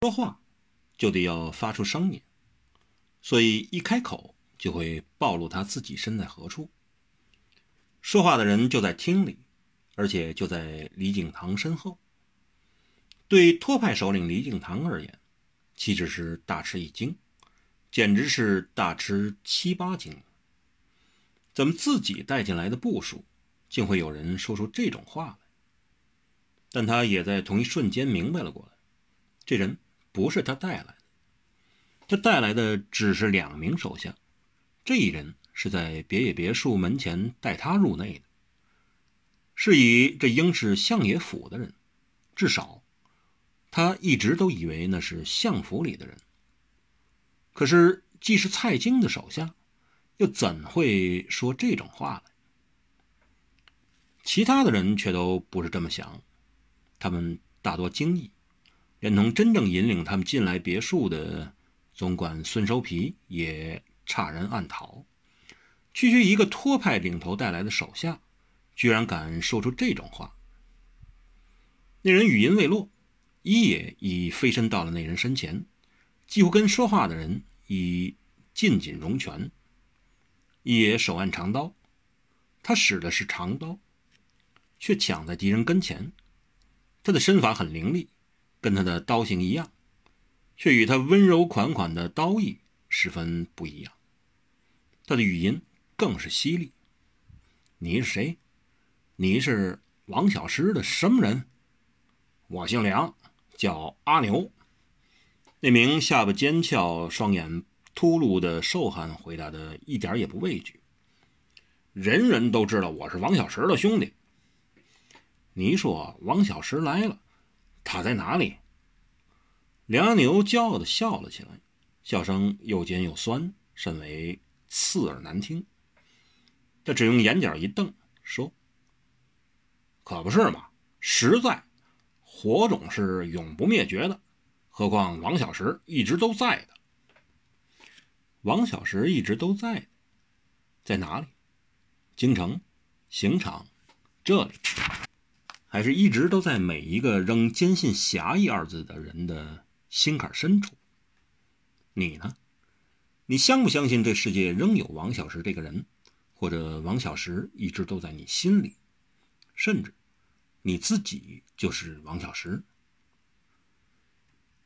说话就得要发出声音，所以一开口就会暴露他自己身在何处。说话的人就在厅里，而且就在李景堂身后。对托派首领李景堂而言，岂止是大吃一惊，简直是大吃七八惊。怎么自己带进来的部属，竟会有人说出这种话来？但他也在同一瞬间明白了过来，这人。不是他带来的，他带来的只是两名手下。这一人是在别野别墅门前带他入内的，是以这应是相爷府的人，至少他一直都以为那是相府里的人。可是既是蔡京的手下，又怎会说这种话来？其他的人却都不是这么想，他们大多惊异。连同真正引领他们进来别墅的总管孙收皮也差人暗逃：区区一个托派领头带来的手下，居然敢说出这种话。那人语音未落，一野已飞身到了那人身前，几乎跟说话的人已近紧融拳。一野手按长刀，他使的是长刀，却抢在敌人跟前。他的身法很凌厉。跟他的刀形一样，却与他温柔款款的刀意十分不一样。他的语音更是犀利。你是谁？你是王小石的什么人？我姓梁，叫阿牛。那名下巴尖翘、双眼秃露的瘦汉回答的一点也不畏惧。人人都知道我是王小石的兄弟。你说王小石来了。他在哪里？梁牛骄傲地笑了起来，笑声又尖又酸，甚为刺耳难听。他只用眼角一瞪，说：“可不是嘛，实在，火种是永不灭绝的，何况王小石一直都在的。王小石一直都在，在哪里？京城，刑场，这里。”还是一直都在每一个仍坚信“侠义”二字的人的心坎深处。你呢？你相不相信这世界仍有王小石这个人，或者王小石一直都在你心里，甚至你自己就是王小石？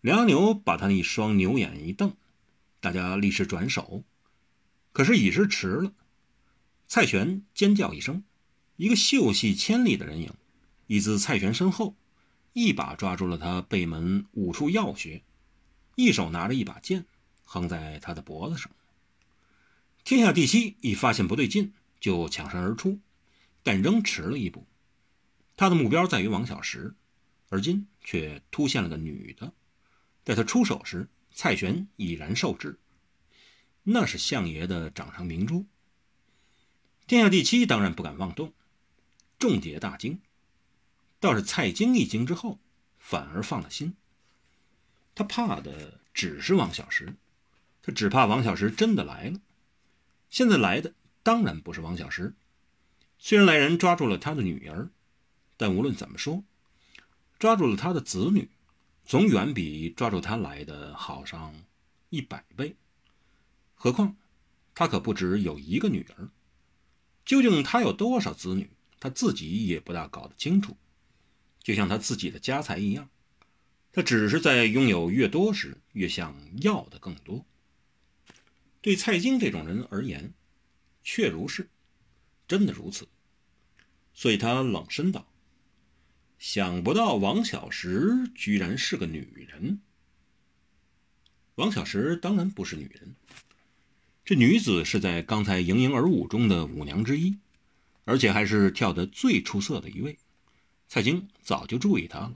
梁牛把他那一双牛眼一瞪，大家立时转手，可是已是迟了。蔡玄尖叫一声，一个秀气千里的人影。已自蔡玄身后，一把抓住了他背门五处要穴，一手拿着一把剑，横在他的脖子上。天下第七一发现不对劲，就抢身而出，但仍迟了一步。他的目标在于王小石，而今却突现了个女的。在他出手时，蔡玄已然受制。那是相爷的掌上明珠。天下第七当然不敢妄动，众皆大惊。倒是蔡京一惊之后，反而放了心。他怕的只是王小石，他只怕王小石真的来了。现在来的当然不是王小石，虽然来人抓住了他的女儿，但无论怎么说，抓住了他的子女，总远比抓住他来的好上一百倍。何况他可不只有一个女儿，究竟他有多少子女，他自己也不大搞得清楚。就像他自己的家财一样，他只是在拥有越多时，越想要的更多。对蔡京这种人而言，确如是，真的如此。所以他冷声道：“想不到王小石居然是个女人。王小石当然不是女人，这女子是在刚才盈盈而舞中的舞娘之一，而且还是跳得最出色的一位。”蔡京早就注意他了，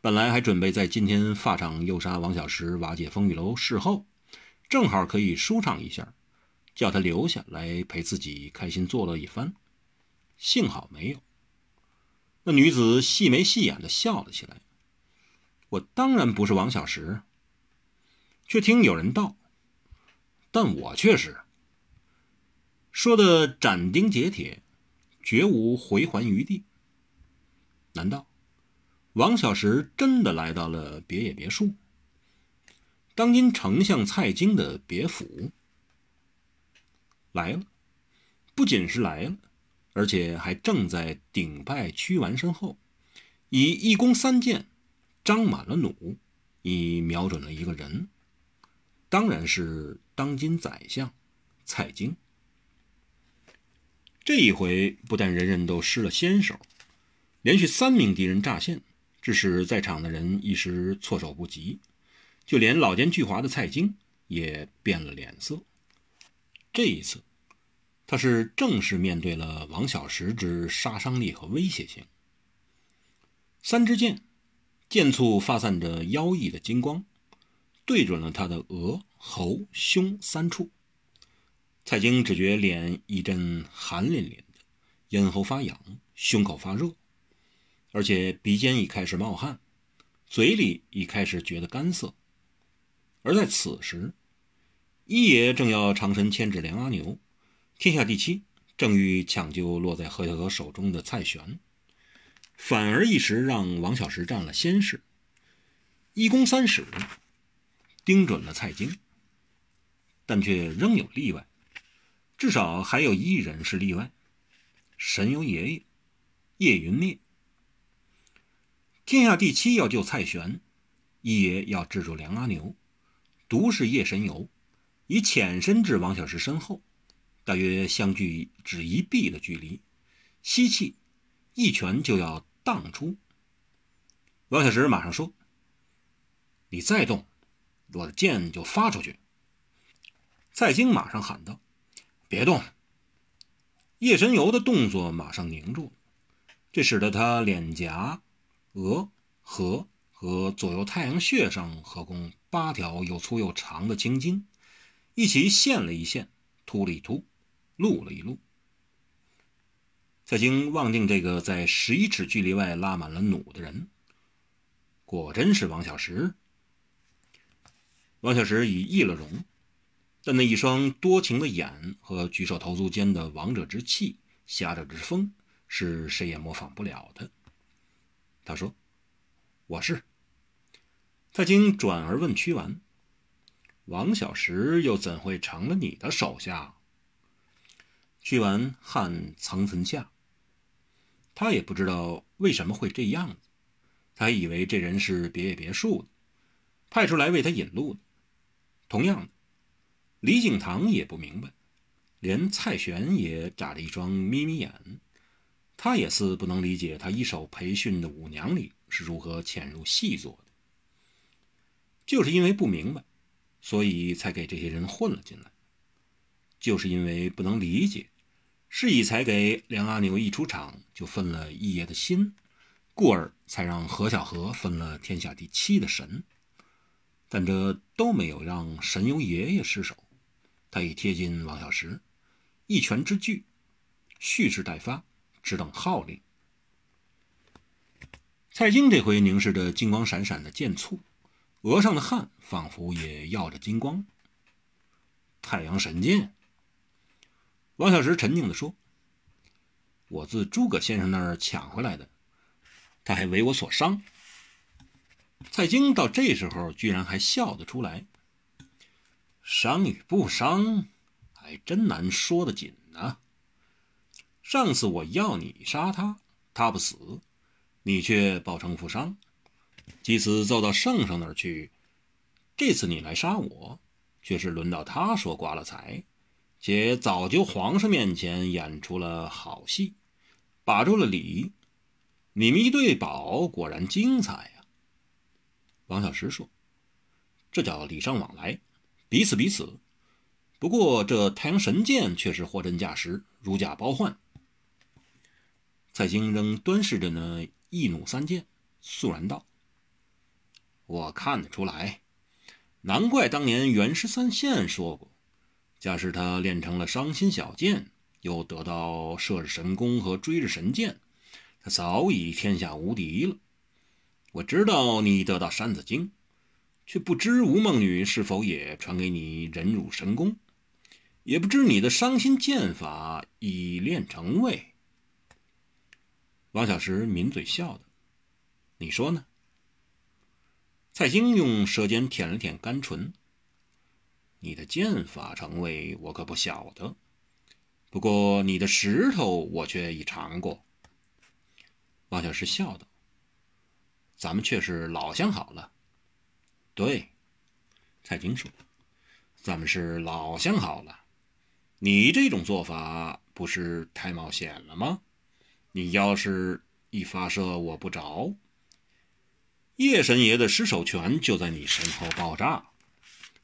本来还准备在今天发场诱杀王小石、瓦解风雨楼事后，正好可以舒畅一下，叫他留下来陪自己开心作乐一番。幸好没有。那女子细眉细眼的笑了起来：“我当然不是王小石。”却听有人道：“但我却是。”说的斩钉截铁，绝无回环余地。难道王小石真的来到了别野别墅？当今丞相蔡京的别府来了，不仅是来了，而且还正在顶拜屈完身后，以一弓三箭，张满了弩，已瞄准了一个人，当然是当今宰相蔡京。这一回不但人人都失了先手，连续三名敌人乍现，致使在场的人一时措手不及，就连老奸巨猾的蔡京也变了脸色。这一次，他是正式面对了王小石之杀伤力和威胁性。三支箭，箭簇发散着妖异的金光，对准了他的额、喉、胸三处。蔡京只觉脸一阵寒淋淋的，咽喉发痒，胸口发热，而且鼻尖已开始冒汗，嘴里已开始觉得干涩。而在此时，一爷正要长身牵制梁阿牛，天下第七正欲抢救落在何小河手中的蔡玄，反而一时让王小石占了先势，一弓三矢，盯准了蔡京，但却仍有例外。至少还有一人是例外，神游爷爷叶云灭。天下第七要救蔡玄，一爷要制住梁阿牛，独是夜神游，已潜身至王小石身后，大约相距只一臂的距离，吸气，一拳就要荡出。王小石马上说：“你再动，我的剑就发出去。”蔡京马上喊道。别动！叶神游的动作马上凝住，这使得他脸颊、额、颌和左右太阳穴上合共八条又粗又长的青筋，一起现了一现，突了一突，露了一露。蔡京望定这个在十一尺距离外拉满了弩的人，果真是王小石。王小石已易了容。但那一双多情的眼和举手投足间的王者之气、侠者之风，是谁也模仿不了的。他说：“我是。”蔡京转而问屈完：“王小石又怎会成了你的手下？”屈完汗涔涔下，他也不知道为什么会这样子，他以为这人是别野别墅的，派出来为他引路的。同样的。李景堂也不明白，连蔡玄也眨了一双眯眯眼，他也似不能理解他一手培训的五娘里是如何潜入细作的。就是因为不明白，所以才给这些人混了进来。就是因为不能理解，是以才给梁阿牛一出场就分了一爷的心，故而才让何小荷分了天下第七的神。但这都没有让神游爷爷失手。他已贴近王小石，一拳之距，蓄势待发，只等号令。蔡京这回凝视着金光闪闪的剑簇，额上的汗仿佛也耀着金光。太阳神剑。王小石沉静地说：“我自诸葛先生那儿抢回来的，他还为我所伤。”蔡京到这时候居然还笑得出来。伤与不伤，还真难说得紧呢。上次我要你杀他，他不死，你却抱成负伤，即此奏到圣上那儿去。这次你来杀我，却是轮到他说刮了财，且早就皇上面前演出了好戏，把住了礼。你们一对宝，果然精彩呀。王小石说：“这叫礼尚往来。”彼此彼此，不过这太阳神剑却是货真价实，如假包换。蔡京仍端视着那一弩三箭，肃然道：“我看得出来，难怪当年袁十三县说过，假使他练成了伤心小剑，又得到射日神功和追日神剑，他早已天下无敌了。我知道你得到山子经。”却不知吴梦女是否也传给你忍辱神功，也不知你的伤心剑法已练成未？王小石抿嘴笑道：“你说呢？”蔡京用舌尖舔了舔干唇。你的剑法，程卫我可不晓得。不过你的石头，我却已尝过。王小石笑道：“咱们却是老相好了。”对，蔡京说：“咱们是老相好了。你这种做法不是太冒险了吗？你要是一发射我不着。”叶神爷的失手拳就在你身后爆炸。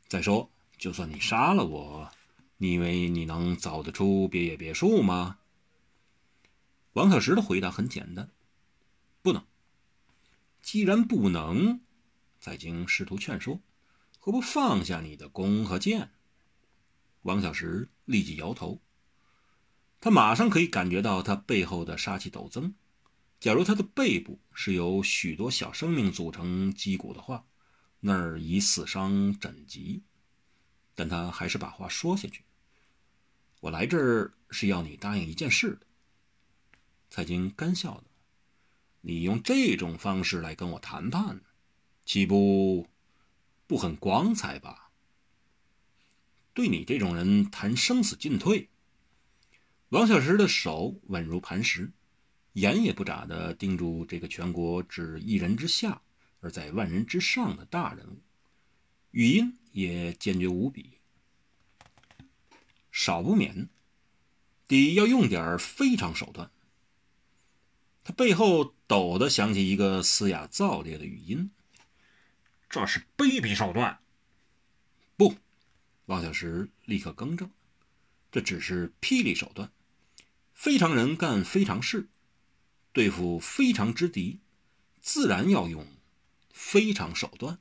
再说，就算你杀了我，你以为你能走得出别野别墅吗？王小石的回答很简单：不能。既然不能，蔡京试图劝说，何不放下你的弓和箭？王小石立即摇头。他马上可以感觉到他背后的杀气陡增。假如他的背部是由许多小生命组成肌骨的话，那儿已死伤枕藉。但他还是把话说下去：“我来这儿是要你答应一件事的。”蔡京干笑道：“你用这种方式来跟我谈判，岂不不很光彩吧？对你这种人谈生死进退。”王小石的手稳如磐石。眼也不眨地盯住这个全国只一人之下而在万人之上的大人物，语音也坚决无比。少不免得要用点非常手段。他背后陡地响起一个嘶哑燥烈的语音：“这是卑鄙手段！”不，王小石立刻更正：“这只是霹雳手段，非常人干非常事。”对付非常之敌，自然要用非常手段。